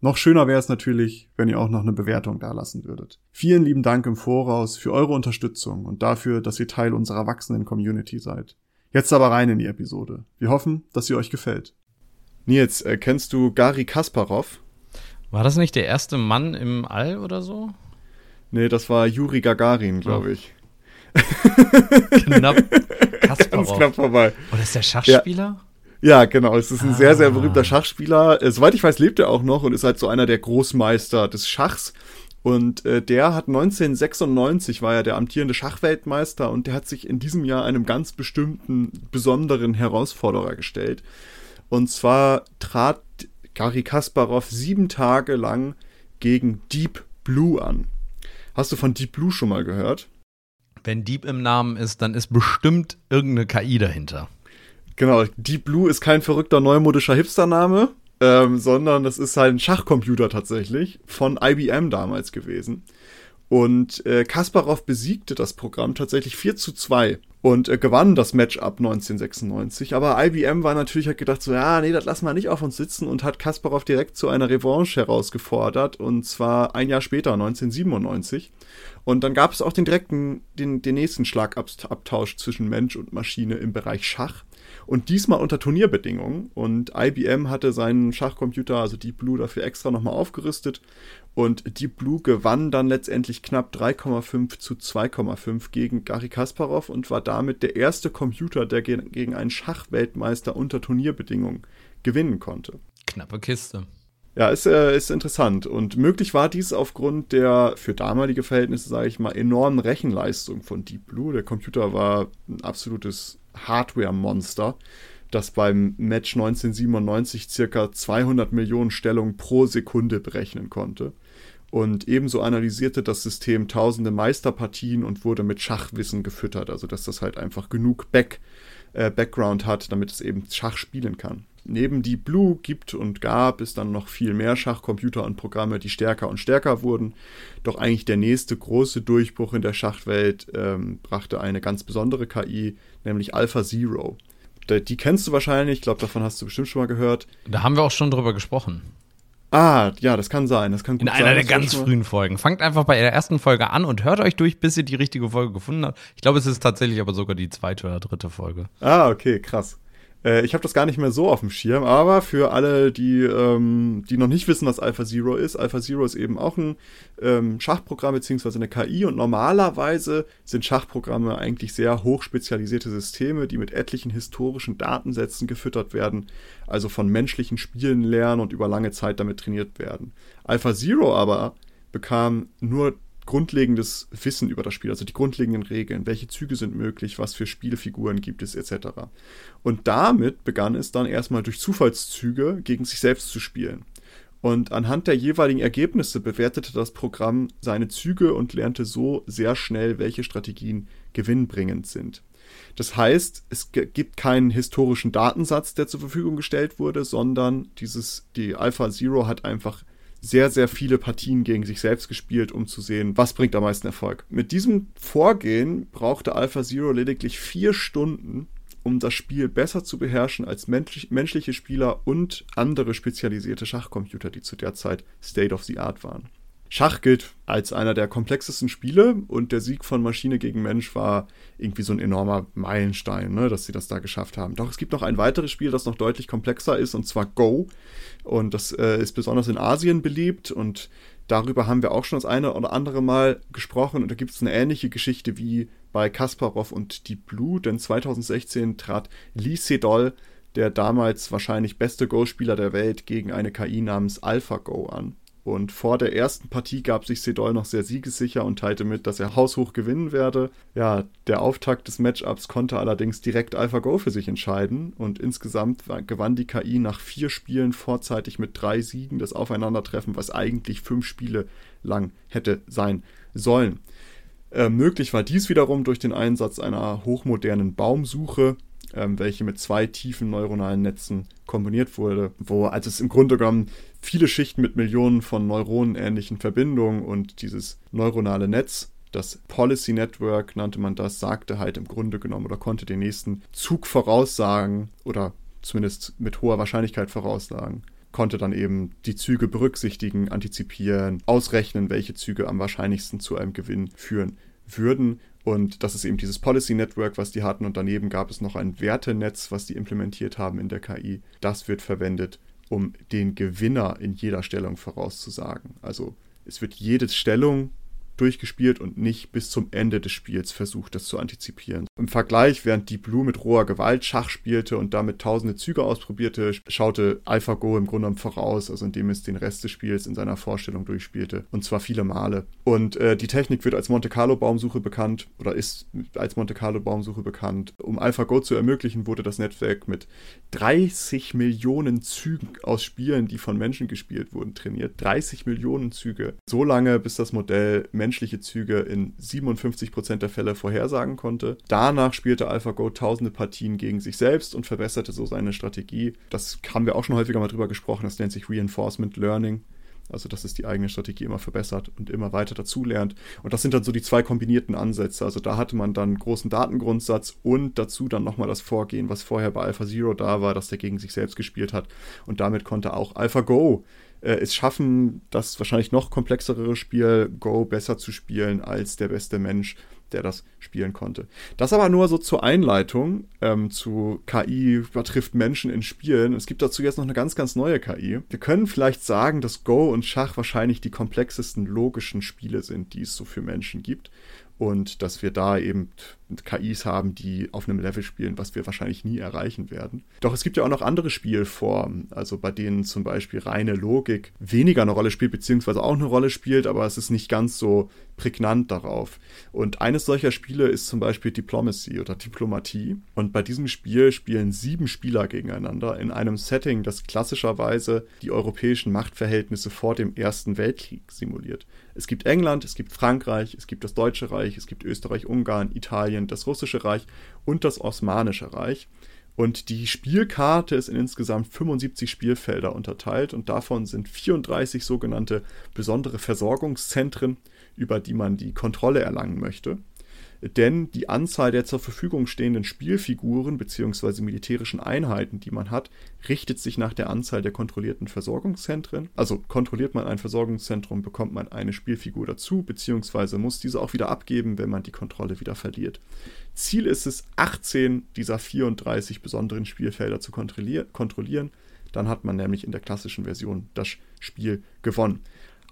Noch schöner wäre es natürlich, wenn ihr auch noch eine Bewertung dalassen würdet. Vielen lieben Dank im Voraus für eure Unterstützung und dafür, dass ihr Teil unserer wachsenden Community seid. Jetzt aber rein in die Episode. Wir hoffen, dass sie euch gefällt. Nils, äh, kennst du Gary Kasparov? War das nicht der erste Mann im All oder so? Nee, das war Juri Gagarin, glaube ich. knapp. Kasparov. Ganz knapp vorbei. Oder ist der Schachspieler? Ja. Ja, genau. Es ist ein ah. sehr, sehr berühmter Schachspieler. Äh, soweit ich weiß, lebt er auch noch und ist halt so einer der Großmeister des Schachs. Und äh, der hat 1996 war er der amtierende Schachweltmeister und der hat sich in diesem Jahr einem ganz bestimmten, besonderen Herausforderer gestellt. Und zwar trat Gary Kasparov sieben Tage lang gegen Deep Blue an. Hast du von Deep Blue schon mal gehört? Wenn Deep im Namen ist, dann ist bestimmt irgendeine KI dahinter. Genau, Deep Blue ist kein verrückter neumodischer Hipster-Name, ähm, sondern das ist halt ein Schachcomputer tatsächlich von IBM damals gewesen. Und äh, Kasparov besiegte das Programm tatsächlich 4 zu 2 und äh, gewann das Matchup 1996. Aber IBM war natürlich hat gedacht so, ja, nee, das lassen wir nicht auf uns sitzen und hat Kasparov direkt zu einer Revanche herausgefordert und zwar ein Jahr später, 1997. Und dann gab es auch den direkten, den, den nächsten Schlagabtausch zwischen Mensch und Maschine im Bereich Schach. Und diesmal unter Turnierbedingungen. Und IBM hatte seinen Schachcomputer, also Deep Blue, dafür extra nochmal aufgerüstet. Und Deep Blue gewann dann letztendlich knapp 3,5 zu 2,5 gegen Gary Kasparov und war damit der erste Computer, der gegen einen Schachweltmeister unter Turnierbedingungen gewinnen konnte. Knappe Kiste. Ja, ist, äh, ist interessant. Und möglich war dies aufgrund der für damalige Verhältnisse, sage ich mal, enormen Rechenleistung von Deep Blue. Der Computer war ein absolutes Hardware-Monster, das beim Match 1997 circa 200 Millionen Stellungen pro Sekunde berechnen konnte. Und ebenso analysierte das System tausende Meisterpartien und wurde mit Schachwissen gefüttert, also dass das halt einfach genug Back, äh, Background hat, damit es eben Schach spielen kann. Neben Deep Blue gibt und gab es dann noch viel mehr Schachcomputer und Programme, die stärker und stärker wurden. Doch eigentlich der nächste große Durchbruch in der Schachwelt ähm, brachte eine ganz besondere KI, nämlich Alpha Zero. Die kennst du wahrscheinlich, ich glaube, davon hast du bestimmt schon mal gehört. Da haben wir auch schon drüber gesprochen. Ah, ja, das kann sein. Das kann In einer sein, der ganz frühen Folgen. Fangt einfach bei der ersten Folge an und hört euch durch, bis ihr die richtige Folge gefunden habt. Ich glaube, es ist tatsächlich aber sogar die zweite oder dritte Folge. Ah, okay, krass. Äh, ich habe das gar nicht mehr so auf dem Schirm, aber für alle, die, ähm, die noch nicht wissen, was Alpha Zero ist, Alpha Zero ist eben auch ein ähm, Schachprogramm bzw. eine KI und normalerweise sind Schachprogramme eigentlich sehr hochspezialisierte Systeme, die mit etlichen historischen Datensätzen gefüttert werden, also von menschlichen Spielen lernen und über lange Zeit damit trainiert werden. Alpha Zero aber bekam nur grundlegendes Wissen über das Spiel, also die grundlegenden Regeln, welche Züge sind möglich, was für Spielfiguren gibt es etc. Und damit begann es dann erstmal durch Zufallszüge gegen sich selbst zu spielen. Und anhand der jeweiligen Ergebnisse bewertete das Programm seine Züge und lernte so sehr schnell, welche Strategien gewinnbringend sind. Das heißt, es gibt keinen historischen Datensatz, der zur Verfügung gestellt wurde, sondern dieses, die Alpha Zero hat einfach sehr, sehr viele Partien gegen sich selbst gespielt, um zu sehen, was bringt am meisten Erfolg. Mit diesem Vorgehen brauchte Alpha Zero lediglich vier Stunden, um das Spiel besser zu beherrschen als menschlich, menschliche Spieler und andere spezialisierte Schachcomputer, die zu der Zeit State of the Art waren. Schach gilt als einer der komplexesten Spiele und der Sieg von Maschine gegen Mensch war irgendwie so ein enormer Meilenstein, ne, dass sie das da geschafft haben. Doch es gibt noch ein weiteres Spiel, das noch deutlich komplexer ist, und zwar Go. Und das äh, ist besonders in Asien beliebt und darüber haben wir auch schon das eine oder andere Mal gesprochen. Und da gibt es eine ähnliche Geschichte wie bei Kasparov und Deep Blue, denn 2016 trat Lee Sedol, der damals wahrscheinlich beste Go-Spieler der Welt, gegen eine KI namens AlphaGo an. Und vor der ersten Partie gab sich Sedol noch sehr siegessicher und teilte mit, dass er haushoch gewinnen werde. Ja, der Auftakt des Matchups konnte allerdings direkt AlphaGo für sich entscheiden und insgesamt gewann die KI nach vier Spielen vorzeitig mit drei Siegen das Aufeinandertreffen, was eigentlich fünf Spiele lang hätte sein sollen. Äh, möglich war dies wiederum durch den Einsatz einer hochmodernen Baumsuche, ähm, welche mit zwei tiefen neuronalen Netzen kombiniert wurde, wo also es im Grunde genommen viele Schichten mit Millionen von neuronenähnlichen Verbindungen und dieses neuronale Netz das Policy Network nannte man das, sagte halt im Grunde genommen oder konnte den nächsten Zug voraussagen oder zumindest mit hoher Wahrscheinlichkeit voraussagen konnte dann eben die Züge berücksichtigen, antizipieren, ausrechnen, welche Züge am wahrscheinlichsten zu einem Gewinn führen würden. Und das ist eben dieses Policy Network, was die hatten. Und daneben gab es noch ein Wertenetz, was die implementiert haben in der KI. Das wird verwendet, um den Gewinner in jeder Stellung vorauszusagen. Also es wird jede Stellung durchgespielt und nicht bis zum Ende des Spiels versucht, das zu antizipieren. Im Vergleich, während Deep Blue mit roher Gewalt Schach spielte und damit tausende Züge ausprobierte, schaute AlphaGo im Grunde genommen voraus, also indem es den Rest des Spiels in seiner Vorstellung durchspielte. Und zwar viele Male. Und äh, die Technik wird als Monte Carlo Baumsuche bekannt oder ist als Monte Carlo Baumsuche bekannt. Um AlphaGo zu ermöglichen, wurde das Netzwerk mit 30 Millionen Zügen aus Spielen, die von Menschen gespielt wurden, trainiert. 30 Millionen Züge. So lange, bis das Modell menschliche Züge in 57% der Fälle vorhersagen konnte. Danach spielte AlphaGo tausende Partien gegen sich selbst und verbesserte so seine Strategie. Das haben wir auch schon häufiger mal drüber gesprochen, das nennt sich Reinforcement Learning. Also, dass es die eigene Strategie immer verbessert und immer weiter dazulernt. Und das sind dann so die zwei kombinierten Ansätze. Also, da hatte man dann großen Datengrundsatz und dazu dann nochmal das Vorgehen, was vorher bei AlphaZero da war, dass der gegen sich selbst gespielt hat. Und damit konnte auch AlphaGo äh, es schaffen, das wahrscheinlich noch komplexere Spiel Go besser zu spielen als der beste Mensch, der das spielen konnte. Das aber nur so zur Einleitung ähm, zu KI übertrifft Menschen in Spielen. Es gibt dazu jetzt noch eine ganz, ganz neue KI. Wir können vielleicht sagen, dass Go und Schach wahrscheinlich die komplexesten logischen Spiele sind, die es so für Menschen gibt und dass wir da eben KIs haben, die auf einem Level spielen, was wir wahrscheinlich nie erreichen werden. Doch es gibt ja auch noch andere Spielformen, also bei denen zum Beispiel reine Logik weniger eine Rolle spielt, beziehungsweise auch eine Rolle spielt, aber es ist nicht ganz so prägnant darauf. Und eines solcher Spiele ist zum Beispiel Diplomacy oder Diplomatie. Und bei diesem Spiel spielen sieben Spieler gegeneinander in einem Setting, das klassischerweise die europäischen Machtverhältnisse vor dem Ersten Weltkrieg simuliert. Es gibt England, es gibt Frankreich, es gibt das Deutsche Reich, es gibt Österreich, Ungarn, Italien, das Russische Reich und das Osmanische Reich. Und die Spielkarte ist in insgesamt 75 Spielfelder unterteilt und davon sind 34 sogenannte besondere Versorgungszentren, über die man die Kontrolle erlangen möchte denn die Anzahl der zur Verfügung stehenden Spielfiguren bzw. militärischen Einheiten, die man hat, richtet sich nach der Anzahl der kontrollierten Versorgungszentren. Also kontrolliert man ein Versorgungszentrum, bekommt man eine Spielfigur dazu, bzw. muss diese auch wieder abgeben, wenn man die Kontrolle wieder verliert. Ziel ist es, 18 dieser 34 besonderen Spielfelder zu kontrollieren. Dann hat man nämlich in der klassischen Version das Spiel gewonnen.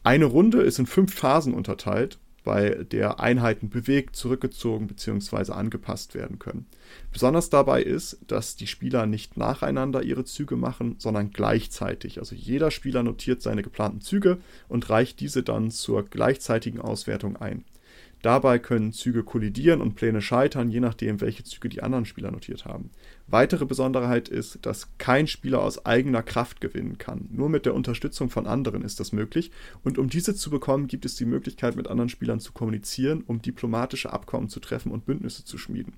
Eine Runde ist in fünf Phasen unterteilt bei der Einheiten bewegt, zurückgezogen bzw. angepasst werden können. Besonders dabei ist, dass die Spieler nicht nacheinander ihre Züge machen, sondern gleichzeitig. Also jeder Spieler notiert seine geplanten Züge und reicht diese dann zur gleichzeitigen Auswertung ein. Dabei können Züge kollidieren und Pläne scheitern, je nachdem, welche Züge die anderen Spieler notiert haben. Weitere Besonderheit ist, dass kein Spieler aus eigener Kraft gewinnen kann. Nur mit der Unterstützung von anderen ist das möglich. Und um diese zu bekommen, gibt es die Möglichkeit, mit anderen Spielern zu kommunizieren, um diplomatische Abkommen zu treffen und Bündnisse zu schmieden.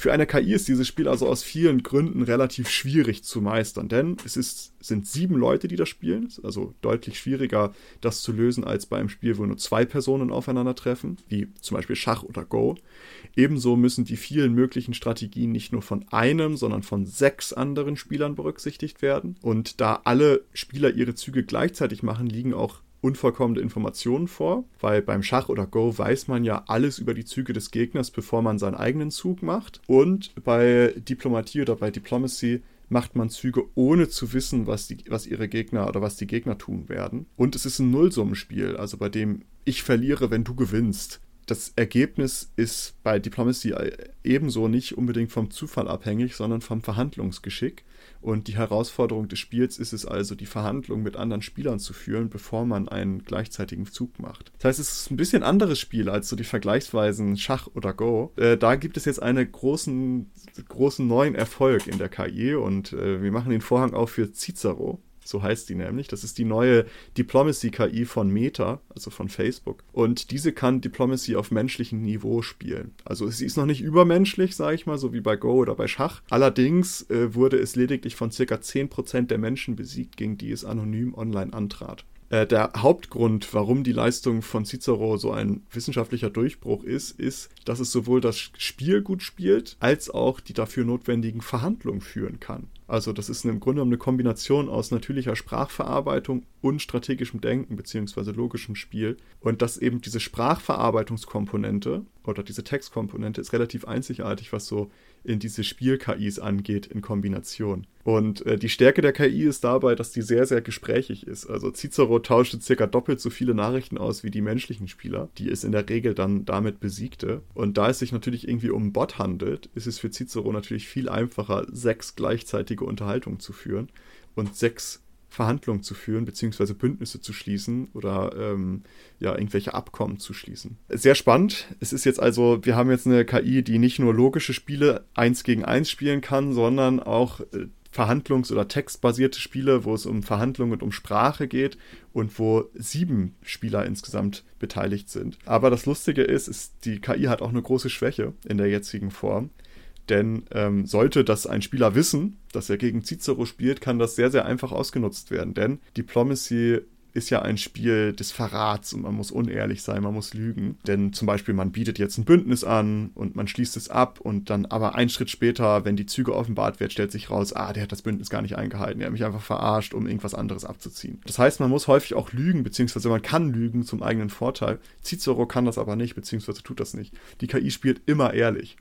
Für eine KI ist dieses Spiel also aus vielen Gründen relativ schwierig zu meistern, denn es ist, sind sieben Leute, die das spielen. Es ist also deutlich schwieriger, das zu lösen, als bei einem Spiel, wo nur zwei Personen aufeinandertreffen, wie zum Beispiel Schach oder Go. Ebenso müssen die vielen möglichen Strategien nicht nur von einem, sondern von sechs anderen Spielern berücksichtigt werden. Und da alle Spieler ihre Züge gleichzeitig machen, liegen auch unvollkommene Informationen vor, weil beim Schach oder Go weiß man ja alles über die Züge des Gegners, bevor man seinen eigenen Zug macht. Und bei Diplomatie oder bei Diplomacy macht man Züge, ohne zu wissen, was, die, was ihre Gegner oder was die Gegner tun werden. Und es ist ein Nullsummenspiel, also bei dem ich verliere, wenn du gewinnst das Ergebnis ist bei Diplomacy ebenso nicht unbedingt vom Zufall abhängig, sondern vom Verhandlungsgeschick. Und die Herausforderung des Spiels ist es also, die Verhandlung mit anderen Spielern zu führen, bevor man einen gleichzeitigen Zug macht. Das heißt, es ist ein bisschen anderes Spiel als so die Vergleichsweisen Schach oder Go. Äh, da gibt es jetzt einen großen, großen neuen Erfolg in der KI und äh, wir machen den Vorhang auf für Cicero. So heißt die nämlich. Das ist die neue Diplomacy-KI von Meta, also von Facebook. Und diese kann Diplomacy auf menschlichem Niveau spielen. Also sie ist noch nicht übermenschlich, sage ich mal, so wie bei Go oder bei Schach. Allerdings äh, wurde es lediglich von circa 10% der Menschen besiegt, gegen die es anonym online antrat. Äh, der Hauptgrund, warum die Leistung von Cicero so ein wissenschaftlicher Durchbruch ist, ist, dass es sowohl das Spiel gut spielt, als auch die dafür notwendigen Verhandlungen führen kann. Also das ist im Grunde eine Kombination aus natürlicher Sprachverarbeitung und strategischem Denken bzw. logischem Spiel. Und dass eben diese Sprachverarbeitungskomponente oder diese Textkomponente ist relativ einzigartig, was so in diese Spiel-KIs angeht in Kombination. Und äh, die Stärke der KI ist dabei, dass die sehr, sehr gesprächig ist. Also Cicero tauschte circa doppelt so viele Nachrichten aus wie die menschlichen Spieler, die es in der Regel dann damit besiegte. Und da es sich natürlich irgendwie um einen Bot handelt, ist es für Cicero natürlich viel einfacher, sechs gleichzeitige Unterhaltungen zu führen und sechs Verhandlungen zu führen, beziehungsweise Bündnisse zu schließen oder ähm, ja, irgendwelche Abkommen zu schließen. Sehr spannend. Es ist jetzt also, wir haben jetzt eine KI, die nicht nur logische Spiele eins gegen eins spielen kann, sondern auch äh, Verhandlungs- oder textbasierte Spiele, wo es um Verhandlungen und um Sprache geht und wo sieben Spieler insgesamt beteiligt sind. Aber das Lustige ist, ist, die KI hat auch eine große Schwäche in der jetzigen Form. Denn ähm, sollte das ein Spieler wissen, dass er gegen Cicero spielt, kann das sehr, sehr einfach ausgenutzt werden. Denn Diplomacy ist ja ein Spiel des Verrats und man muss unehrlich sein, man muss lügen. Denn zum Beispiel, man bietet jetzt ein Bündnis an und man schließt es ab und dann aber einen Schritt später, wenn die Züge offenbart wird, stellt sich raus, ah, der hat das Bündnis gar nicht eingehalten, er hat mich einfach verarscht, um irgendwas anderes abzuziehen. Das heißt, man muss häufig auch lügen, beziehungsweise man kann lügen zum eigenen Vorteil. Cicero kann das aber nicht, beziehungsweise tut das nicht. Die KI spielt immer ehrlich.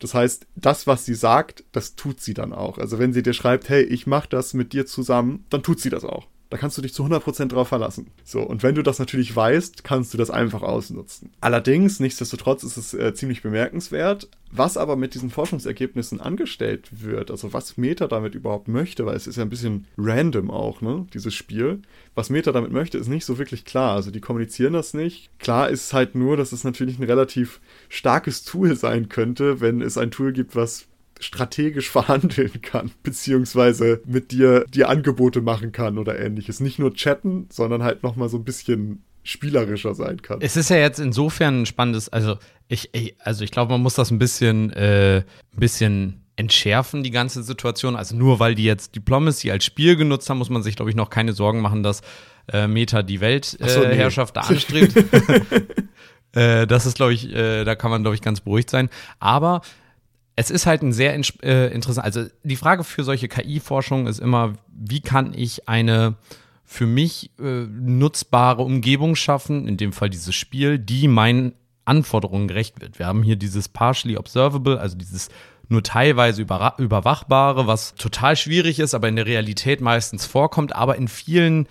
Das heißt, das, was sie sagt, das tut sie dann auch. Also wenn sie dir schreibt, hey, ich mache das mit dir zusammen, dann tut sie das auch. Da kannst du dich zu 100% drauf verlassen. So, und wenn du das natürlich weißt, kannst du das einfach ausnutzen. Allerdings, nichtsdestotrotz ist es äh, ziemlich bemerkenswert, was aber mit diesen Forschungsergebnissen angestellt wird, also was Meta damit überhaupt möchte, weil es ist ja ein bisschen random auch, ne, dieses Spiel. Was Meta damit möchte, ist nicht so wirklich klar. Also die kommunizieren das nicht. Klar ist halt nur, dass es natürlich ein relativ starkes Tool sein könnte, wenn es ein Tool gibt, was strategisch verhandeln kann, beziehungsweise mit dir die Angebote machen kann oder ähnliches. Nicht nur chatten, sondern halt nochmal so ein bisschen spielerischer sein kann. Es ist ja jetzt insofern ein spannendes, also ich, also ich glaube, man muss das ein bisschen, äh, ein bisschen entschärfen, die ganze Situation. Also nur weil die jetzt Diplomacy als Spiel genutzt haben, muss man sich, glaube ich, noch keine Sorgen machen, dass äh, Meta die Weltherrschaft äh, so, nee. da anstrebt. äh, das ist, glaube ich, äh, da kann man, glaube ich, ganz beruhigt sein. Aber es ist halt ein sehr äh, interessant. Also die Frage für solche KI-Forschung ist immer, wie kann ich eine für mich äh, nutzbare Umgebung schaffen, in dem Fall dieses Spiel, die meinen Anforderungen gerecht wird. Wir haben hier dieses partially observable, also dieses nur teilweise überwachbare, was total schwierig ist, aber in der Realität meistens vorkommt, aber in vielen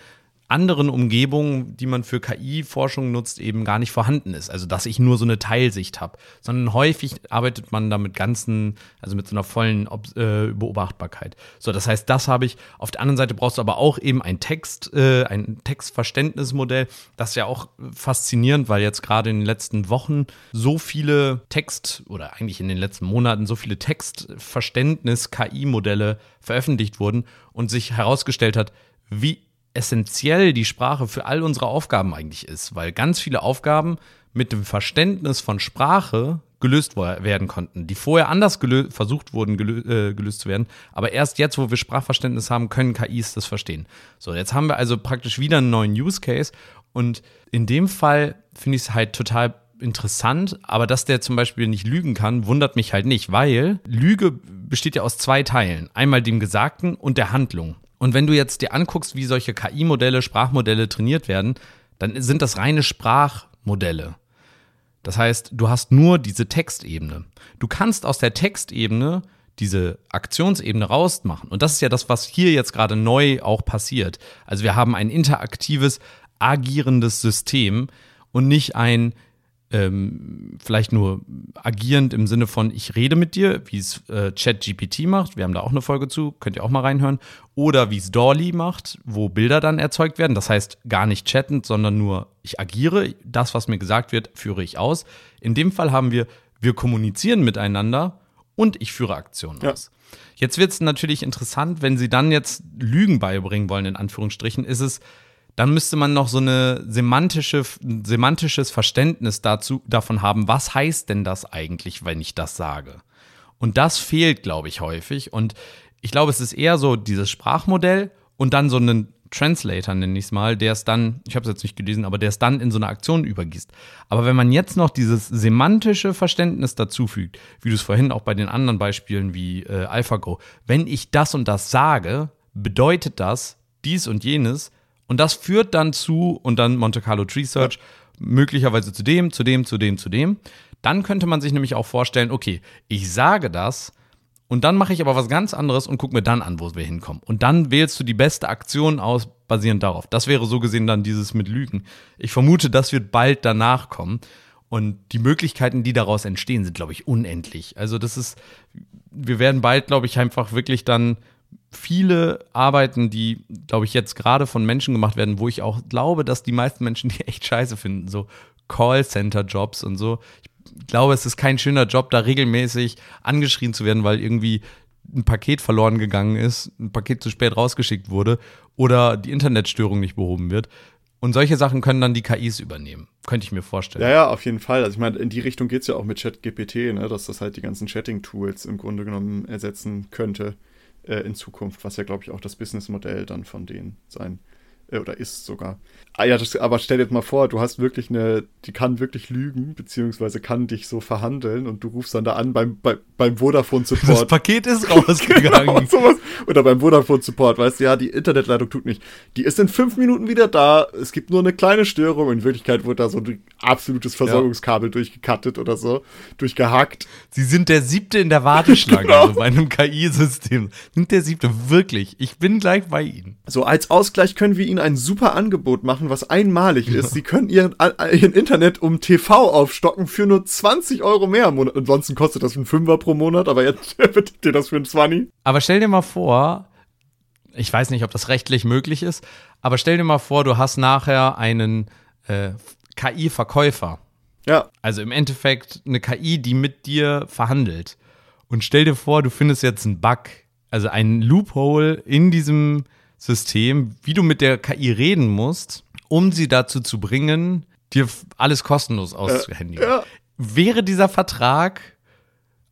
anderen Umgebungen, die man für KI-Forschung nutzt, eben gar nicht vorhanden ist. Also dass ich nur so eine Teilsicht habe, sondern häufig arbeitet man da mit ganzen, also mit so einer vollen Ob äh, Beobachtbarkeit. So, das heißt, das habe ich. Auf der anderen Seite brauchst du aber auch eben ein Text, äh, ein Textverständnismodell. Das ist ja auch faszinierend, weil jetzt gerade in den letzten Wochen so viele Text oder eigentlich in den letzten Monaten so viele Textverständnis-KI-Modelle veröffentlicht wurden und sich herausgestellt hat, wie essentiell die Sprache für all unsere Aufgaben eigentlich ist, weil ganz viele Aufgaben mit dem Verständnis von Sprache gelöst werden konnten, die vorher anders versucht wurden gelö äh, gelöst zu werden, aber erst jetzt, wo wir Sprachverständnis haben, können KIs das verstehen. So, jetzt haben wir also praktisch wieder einen neuen Use Case und in dem Fall finde ich es halt total interessant, aber dass der zum Beispiel nicht lügen kann, wundert mich halt nicht, weil Lüge besteht ja aus zwei Teilen. Einmal dem Gesagten und der Handlung. Und wenn du jetzt dir anguckst, wie solche KI-Modelle, Sprachmodelle trainiert werden, dann sind das reine Sprachmodelle. Das heißt, du hast nur diese Textebene. Du kannst aus der Textebene diese Aktionsebene rausmachen. Und das ist ja das, was hier jetzt gerade neu auch passiert. Also wir haben ein interaktives, agierendes System und nicht ein ähm, vielleicht nur agierend im Sinne von, ich rede mit dir, wie es äh, ChatGPT macht, wir haben da auch eine Folge zu, könnt ihr auch mal reinhören, oder wie es Dolly macht, wo Bilder dann erzeugt werden, das heißt gar nicht chattend, sondern nur ich agiere, das, was mir gesagt wird, führe ich aus. In dem Fall haben wir, wir kommunizieren miteinander und ich führe Aktionen ja. aus. Jetzt wird es natürlich interessant, wenn sie dann jetzt Lügen beibringen wollen, in Anführungsstrichen, ist es, dann müsste man noch so eine semantische, semantisches Verständnis dazu, davon haben, was heißt denn das eigentlich, wenn ich das sage? Und das fehlt, glaube ich, häufig. Und ich glaube, es ist eher so dieses Sprachmodell und dann so einen Translator, nenne ich es mal, der es dann, ich habe es jetzt nicht gelesen, aber der es dann in so eine Aktion übergießt. Aber wenn man jetzt noch dieses semantische Verständnis dazufügt, wie du es vorhin auch bei den anderen Beispielen wie äh, AlphaGo, wenn ich das und das sage, bedeutet das dies und jenes und das führt dann zu und dann Monte Carlo Tree Search ja. möglicherweise zu dem, zu dem, zu dem, zu dem. Dann könnte man sich nämlich auch vorstellen, okay, ich sage das, und dann mache ich aber was ganz anderes und gucke mir dann an, wo wir hinkommen. Und dann wählst du die beste Aktion aus, basierend darauf. Das wäre so gesehen dann dieses mit Lügen. Ich vermute, das wird bald danach kommen. Und die Möglichkeiten, die daraus entstehen, sind, glaube ich, unendlich. Also das ist, wir werden bald, glaube ich, einfach wirklich dann viele Arbeiten, die, glaube ich, jetzt gerade von Menschen gemacht werden, wo ich auch glaube, dass die meisten Menschen die echt scheiße finden. So Callcenter-Jobs und so. Ich glaube, es ist kein schöner Job, da regelmäßig angeschrien zu werden, weil irgendwie ein Paket verloren gegangen ist, ein Paket zu spät rausgeschickt wurde oder die Internetstörung nicht behoben wird. Und solche Sachen können dann die KIs übernehmen. Könnte ich mir vorstellen. Ja, ja, auf jeden Fall. Also ich meine, in die Richtung geht es ja auch mit ChatGPT, ne? dass das halt die ganzen Chatting-Tools im Grunde genommen ersetzen könnte äh, in Zukunft, was ja, glaube ich, auch das Businessmodell dann von denen sein oder ist sogar. Ah ja, das, aber stell dir mal vor, du hast wirklich eine, die kann wirklich lügen, beziehungsweise kann dich so verhandeln und du rufst dann da an beim, bei, beim Vodafone Support. Das Paket ist rausgegangen. genau, sowas. Oder beim Vodafone Support, weißt du, ja, die Internetleitung tut nicht. Die ist in fünf Minuten wieder da, es gibt nur eine kleine Störung. In Wirklichkeit wurde da so ein absolutes Versorgungskabel ja. durchgekattet oder so, durchgehackt. Sie sind der siebte in der Warteschlange genau. also bei einem KI-System. Sind der siebte, wirklich. Ich bin gleich bei Ihnen. So, als Ausgleich können wir Ihnen ein super Angebot machen, was einmalig ja. ist. Sie können Ihren, Ihren Internet um TV aufstocken für nur 20 Euro mehr im Monat. Ansonsten kostet das ein Fünfer pro Monat, aber jetzt wird dir das für ein 20. Aber stell dir mal vor, ich weiß nicht, ob das rechtlich möglich ist, aber stell dir mal vor, du hast nachher einen äh, KI-Verkäufer. Ja. Also im Endeffekt eine KI, die mit dir verhandelt. Und stell dir vor, du findest jetzt einen Bug, also einen Loophole in diesem System, wie du mit der KI reden musst, um sie dazu zu bringen, dir alles kostenlos auszuhändigen. Äh, ja. Wäre dieser Vertrag,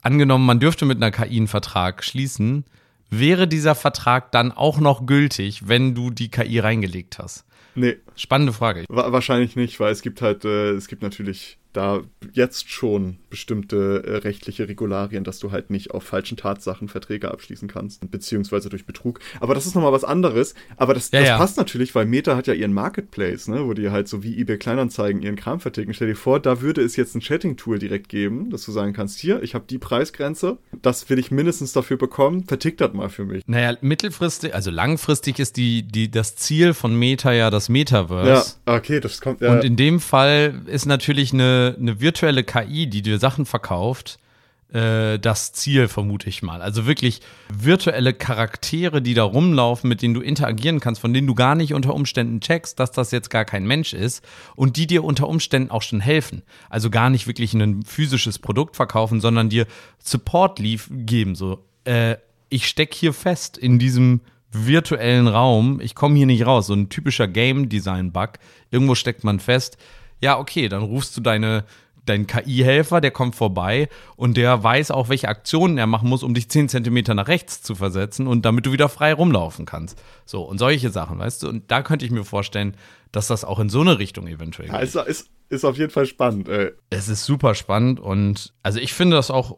angenommen, man dürfte mit einer KI einen Vertrag schließen, wäre dieser Vertrag dann auch noch gültig, wenn du die KI reingelegt hast? Nee. Spannende Frage. Wahrscheinlich nicht, weil es gibt halt, äh, es gibt natürlich da jetzt schon bestimmte äh, rechtliche Regularien, dass du halt nicht auf falschen Tatsachen Verträge abschließen kannst, beziehungsweise durch Betrug. Aber das ist nochmal was anderes. Aber das, ja, das ja. passt natürlich, weil Meta hat ja ihren Marketplace, ne, wo die halt so wie eBay Kleinanzeigen ihren Kram verticken. Stell dir vor, da würde es jetzt ein Chatting-Tool direkt geben, dass du sagen kannst, hier, ich habe die Preisgrenze, das will ich mindestens dafür bekommen, vertickt das mal für mich. Naja, mittelfristig, also langfristig ist die, die, das Ziel von Meta ja das Metaverse. Ja, okay, das kommt ja. Und in dem Fall ist natürlich eine eine, virtuelle KI, die dir Sachen verkauft, äh, das Ziel, vermute ich mal. Also wirklich virtuelle Charaktere, die da rumlaufen, mit denen du interagieren kannst, von denen du gar nicht unter Umständen checkst, dass das jetzt gar kein Mensch ist und die dir unter Umständen auch schon helfen. Also gar nicht wirklich ein physisches Produkt verkaufen, sondern dir Support geben. So, äh, ich stecke hier fest in diesem virtuellen Raum. Ich komme hier nicht raus. So ein typischer Game Design Bug. Irgendwo steckt man fest ja, okay, dann rufst du deine, deinen KI-Helfer, der kommt vorbei und der weiß auch, welche Aktionen er machen muss, um dich 10 Zentimeter nach rechts zu versetzen und damit du wieder frei rumlaufen kannst. So, und solche Sachen, weißt du? Und da könnte ich mir vorstellen, dass das auch in so eine Richtung eventuell geht. Ja, ist, ist auf jeden Fall spannend, ey. Es ist super spannend und also ich finde das auch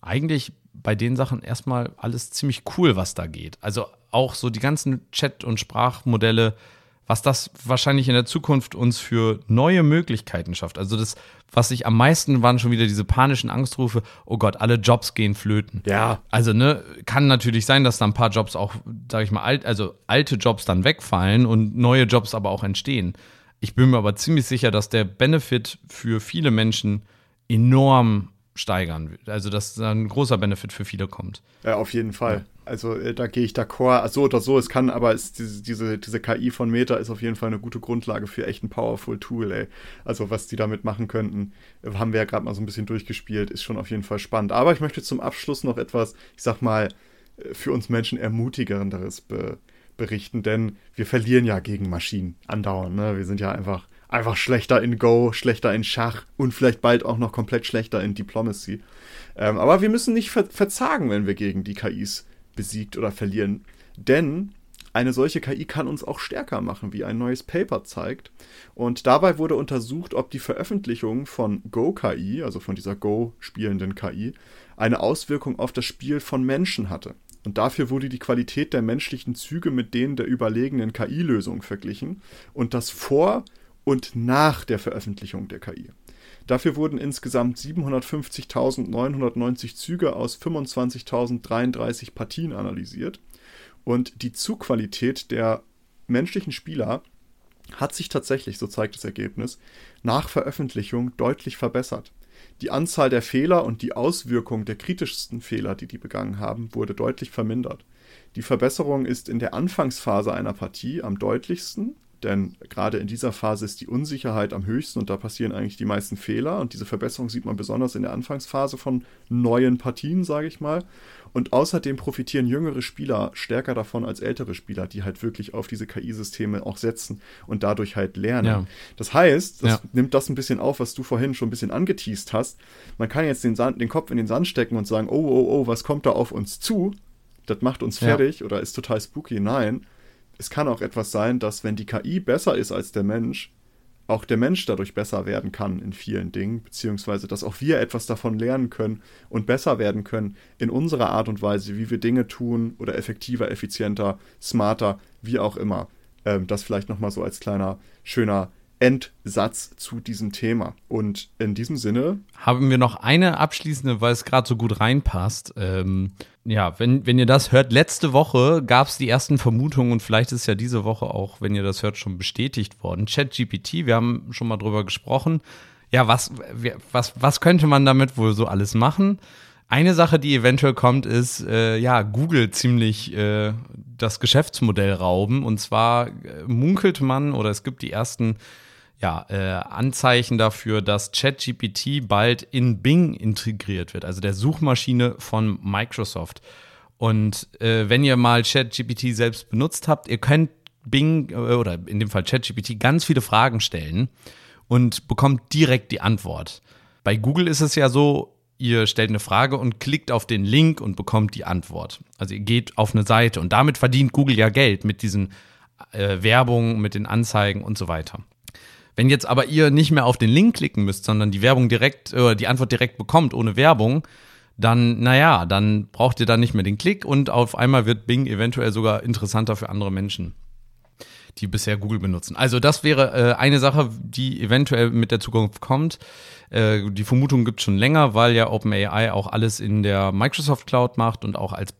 eigentlich bei den Sachen erstmal alles ziemlich cool, was da geht. Also auch so die ganzen Chat- und Sprachmodelle, was das wahrscheinlich in der Zukunft uns für neue Möglichkeiten schafft. Also das, was ich am meisten waren schon wieder diese panischen Angstrufe, oh Gott, alle Jobs gehen flöten. Ja. Also, ne, kann natürlich sein, dass da ein paar Jobs auch, sag ich mal, alt, also alte Jobs dann wegfallen und neue Jobs aber auch entstehen. Ich bin mir aber ziemlich sicher, dass der Benefit für viele Menschen enorm steigern. Also, dass da ein großer Benefit für viele kommt. Ja, auf jeden Fall. Ja. Also, äh, da gehe ich d'accord. So oder so, es kann, aber es, diese, diese, diese KI von Meta ist auf jeden Fall eine gute Grundlage für echt ein powerful Tool, ey. Also, was die damit machen könnten, äh, haben wir ja gerade mal so ein bisschen durchgespielt, ist schon auf jeden Fall spannend. Aber ich möchte zum Abschluss noch etwas, ich sag mal, äh, für uns Menschen ermutigenderes be berichten, denn wir verlieren ja gegen Maschinen andauernd. Ne? Wir sind ja einfach einfach schlechter in Go, schlechter in Schach und vielleicht bald auch noch komplett schlechter in Diplomacy. Ähm, aber wir müssen nicht ver verzagen, wenn wir gegen die KIs besiegt oder verlieren. Denn eine solche KI kann uns auch stärker machen, wie ein neues Paper zeigt. Und dabei wurde untersucht, ob die Veröffentlichung von Go-KI, also von dieser Go-spielenden KI, eine Auswirkung auf das Spiel von Menschen hatte. Und dafür wurde die Qualität der menschlichen Züge mit denen der überlegenen KI-Lösung verglichen und das vor und nach der Veröffentlichung der KI. Dafür wurden insgesamt 750.990 Züge aus 25.033 Partien analysiert und die Zugqualität der menschlichen Spieler hat sich tatsächlich, so zeigt das Ergebnis, nach Veröffentlichung deutlich verbessert. Die Anzahl der Fehler und die Auswirkung der kritischsten Fehler, die die begangen haben, wurde deutlich vermindert. Die Verbesserung ist in der Anfangsphase einer Partie am deutlichsten denn gerade in dieser Phase ist die Unsicherheit am höchsten und da passieren eigentlich die meisten Fehler. Und diese Verbesserung sieht man besonders in der Anfangsphase von neuen Partien, sage ich mal. Und außerdem profitieren jüngere Spieler stärker davon als ältere Spieler, die halt wirklich auf diese KI-Systeme auch setzen und dadurch halt lernen. Ja. Das heißt, das ja. nimmt das ein bisschen auf, was du vorhin schon ein bisschen angeteased hast. Man kann jetzt den, Sand, den Kopf in den Sand stecken und sagen, oh, oh, oh, was kommt da auf uns zu? Das macht uns fertig ja. oder ist total spooky. Nein, es kann auch etwas sein, dass wenn die KI besser ist als der Mensch, auch der Mensch dadurch besser werden kann in vielen Dingen, beziehungsweise dass auch wir etwas davon lernen können und besser werden können in unserer Art und Weise, wie wir Dinge tun oder effektiver, effizienter, smarter, wie auch immer. Ähm, das vielleicht nochmal so als kleiner, schöner Endsatz zu diesem Thema. Und in diesem Sinne. Haben wir noch eine abschließende, weil es gerade so gut reinpasst. Ähm, ja, wenn, wenn ihr das hört, letzte Woche gab es die ersten Vermutungen und vielleicht ist ja diese Woche auch, wenn ihr das hört, schon bestätigt worden. ChatGPT, wir haben schon mal drüber gesprochen. Ja, was, was, was könnte man damit wohl so alles machen? Eine Sache, die eventuell kommt, ist, äh, ja, Google ziemlich äh, das Geschäftsmodell rauben. Und zwar äh, munkelt man oder es gibt die ersten ja, äh, Anzeichen dafür, dass ChatGPT bald in Bing integriert wird, also der Suchmaschine von Microsoft. Und äh, wenn ihr mal ChatGPT selbst benutzt habt, ihr könnt Bing äh, oder in dem Fall ChatGPT ganz viele Fragen stellen und bekommt direkt die Antwort. Bei Google ist es ja so, ihr stellt eine Frage und klickt auf den Link und bekommt die Antwort. Also ihr geht auf eine Seite und damit verdient Google ja Geld mit diesen äh, Werbungen, mit den Anzeigen und so weiter. Wenn jetzt aber ihr nicht mehr auf den Link klicken müsst, sondern die Werbung direkt oder die Antwort direkt bekommt ohne Werbung, dann, naja, dann braucht ihr dann nicht mehr den Klick und auf einmal wird Bing eventuell sogar interessanter für andere Menschen, die bisher Google benutzen. Also das wäre äh, eine Sache, die eventuell mit der Zukunft kommt. Äh, die Vermutung gibt es schon länger, weil ja OpenAI auch alles in der Microsoft Cloud macht und auch als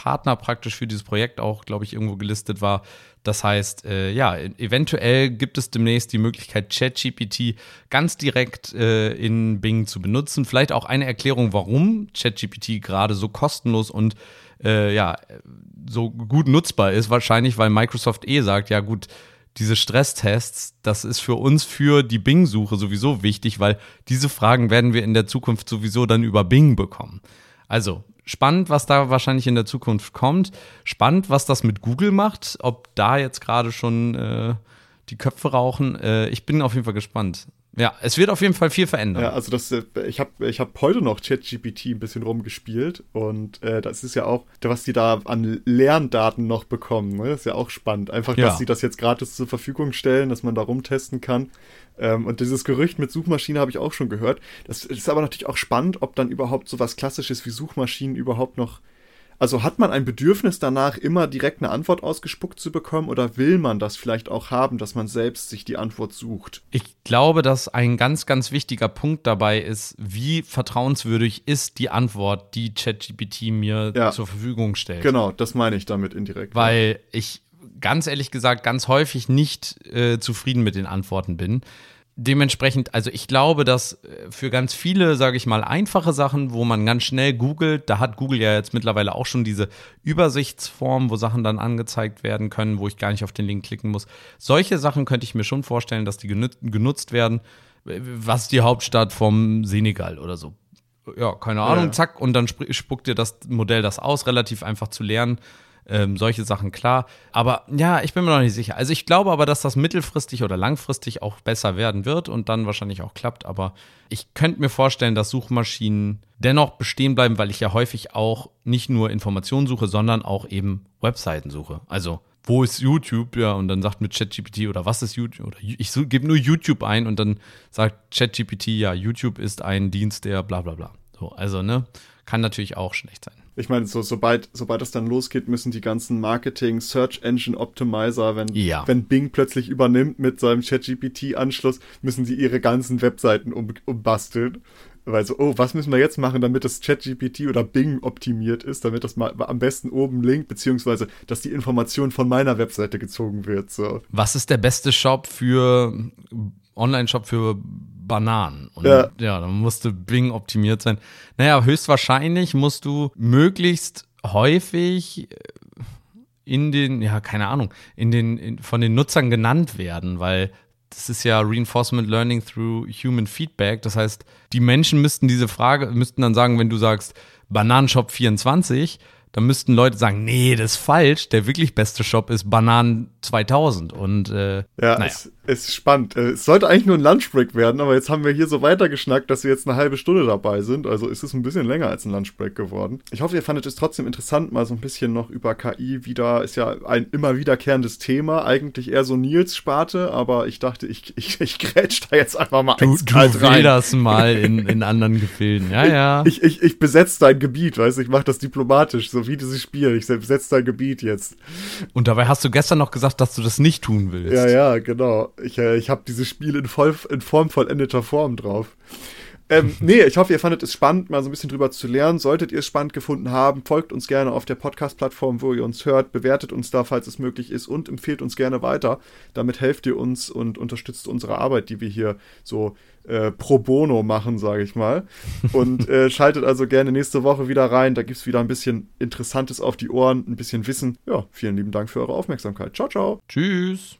Partner praktisch für dieses Projekt auch, glaube ich, irgendwo gelistet war. Das heißt, äh, ja, eventuell gibt es demnächst die Möglichkeit, ChatGPT ganz direkt äh, in Bing zu benutzen. Vielleicht auch eine Erklärung, warum ChatGPT gerade so kostenlos und äh, ja, so gut nutzbar ist. Wahrscheinlich, weil Microsoft eh sagt, ja gut, diese Stresstests, das ist für uns für die Bing-Suche sowieso wichtig, weil diese Fragen werden wir in der Zukunft sowieso dann über Bing bekommen. Also spannend, was da wahrscheinlich in der Zukunft kommt. Spannend, was das mit Google macht, ob da jetzt gerade schon äh, die Köpfe rauchen. Äh, ich bin auf jeden Fall gespannt. Ja, es wird auf jeden Fall viel verändern. Ja, also das, äh, ich habe ich hab heute noch ChatGPT ein bisschen rumgespielt und äh, das ist ja auch, was die da an Lerndaten noch bekommen, ne? Das ist ja auch spannend. Einfach, dass ja. sie das jetzt gratis zur Verfügung stellen, dass man da rumtesten kann. Ähm, und dieses Gerücht mit Suchmaschine habe ich auch schon gehört. Das ist aber natürlich auch spannend, ob dann überhaupt so was Klassisches wie Suchmaschinen überhaupt noch also hat man ein Bedürfnis danach, immer direkt eine Antwort ausgespuckt zu bekommen oder will man das vielleicht auch haben, dass man selbst sich die Antwort sucht? Ich glaube, dass ein ganz, ganz wichtiger Punkt dabei ist, wie vertrauenswürdig ist die Antwort, die ChatGPT mir ja. zur Verfügung stellt. Genau, das meine ich damit indirekt. Weil ich ganz ehrlich gesagt ganz häufig nicht äh, zufrieden mit den Antworten bin dementsprechend, also ich glaube, dass äh, für ganz viele, sage ich mal, einfache Sachen, wo man ganz schnell googelt, da hat Google ja jetzt mittlerweile auch schon diese Übersichtsform, wo Sachen dann angezeigt werden können, wo ich gar nicht auf den Link klicken muss. Solche Sachen könnte ich mir schon vorstellen, dass die genutzt werden. Was ist die Hauptstadt vom Senegal oder so? Ja, keine Ahnung, ja. zack, und dann spuckt dir das Modell das aus, relativ einfach zu lernen ähm, solche Sachen klar. Aber ja, ich bin mir noch nicht sicher. Also ich glaube aber, dass das mittelfristig oder langfristig auch besser werden wird und dann wahrscheinlich auch klappt. Aber ich könnte mir vorstellen, dass Suchmaschinen dennoch bestehen bleiben, weil ich ja häufig auch nicht nur Informationen suche, sondern auch eben Webseiten suche. Also wo ist YouTube? Ja, und dann sagt mir ChatGPT oder was ist YouTube? Oder ich gebe nur YouTube ein und dann sagt ChatGPT, ja, YouTube ist ein Dienst, der bla bla bla. So, also, ne, kann natürlich auch schlecht sein. Ich meine, so, sobald, sobald es dann losgeht, müssen die ganzen Marketing, Search Engine Optimizer, wenn, ja. wenn Bing plötzlich übernimmt mit seinem ChatGPT-Anschluss, müssen sie ihre ganzen Webseiten um, umbasteln. Weil so, oh, was müssen wir jetzt machen, damit das ChatGPT oder Bing optimiert ist, damit das mal am besten oben linkt, beziehungsweise, dass die Information von meiner Webseite gezogen wird. So. Was ist der beste Shop für Online-Shop für Bananen. Und ja, ja dann musste Bing optimiert sein. Naja, höchstwahrscheinlich musst du möglichst häufig äh, in den, ja, keine Ahnung, in den, in, von den Nutzern genannt werden, weil das ist ja Reinforcement Learning through Human Feedback. Das heißt, die Menschen müssten diese Frage, müssten dann sagen, wenn du sagst Bananenshop 24, dann müssten Leute sagen, nee, das ist falsch. Der wirklich beste Shop ist Bananen 2000. Und äh, ja, naja. es, ist spannend. Äh, es sollte eigentlich nur ein Lunchbreak werden, aber jetzt haben wir hier so weitergeschnackt, dass wir jetzt eine halbe Stunde dabei sind. Also ist es ein bisschen länger als ein Lunchbreak geworden. Ich hoffe, ihr fandet es trotzdem interessant, mal so ein bisschen noch über KI wieder. Ist ja ein immer wiederkehrendes Thema. Eigentlich eher so Nils-Sparte, aber ich dachte, ich, ich, ich grätsch da jetzt einfach mal du, du rein. das mal in, in anderen Gefilden. Ja, ja. Ich, ich, ich besetze dein Gebiet, weißt du, ich mache das diplomatisch, so wie dieses Spiel. Ich besetze dein Gebiet jetzt. Und dabei hast du gestern noch gesagt, dass du das nicht tun willst. Ja, ja, genau. Ich, äh, ich habe dieses Spiel in, voll, in Form vollendeter Form drauf. Ähm, nee, ich hoffe, ihr fandet es spannend, mal so ein bisschen drüber zu lernen. Solltet ihr es spannend gefunden haben, folgt uns gerne auf der Podcast-Plattform, wo ihr uns hört, bewertet uns da, falls es möglich ist und empfehlt uns gerne weiter. Damit helft ihr uns und unterstützt unsere Arbeit, die wir hier so äh, pro bono machen, sage ich mal. Und äh, schaltet also gerne nächste Woche wieder rein. Da gibt es wieder ein bisschen Interessantes auf die Ohren, ein bisschen Wissen. Ja, vielen lieben Dank für eure Aufmerksamkeit. Ciao, ciao. Tschüss.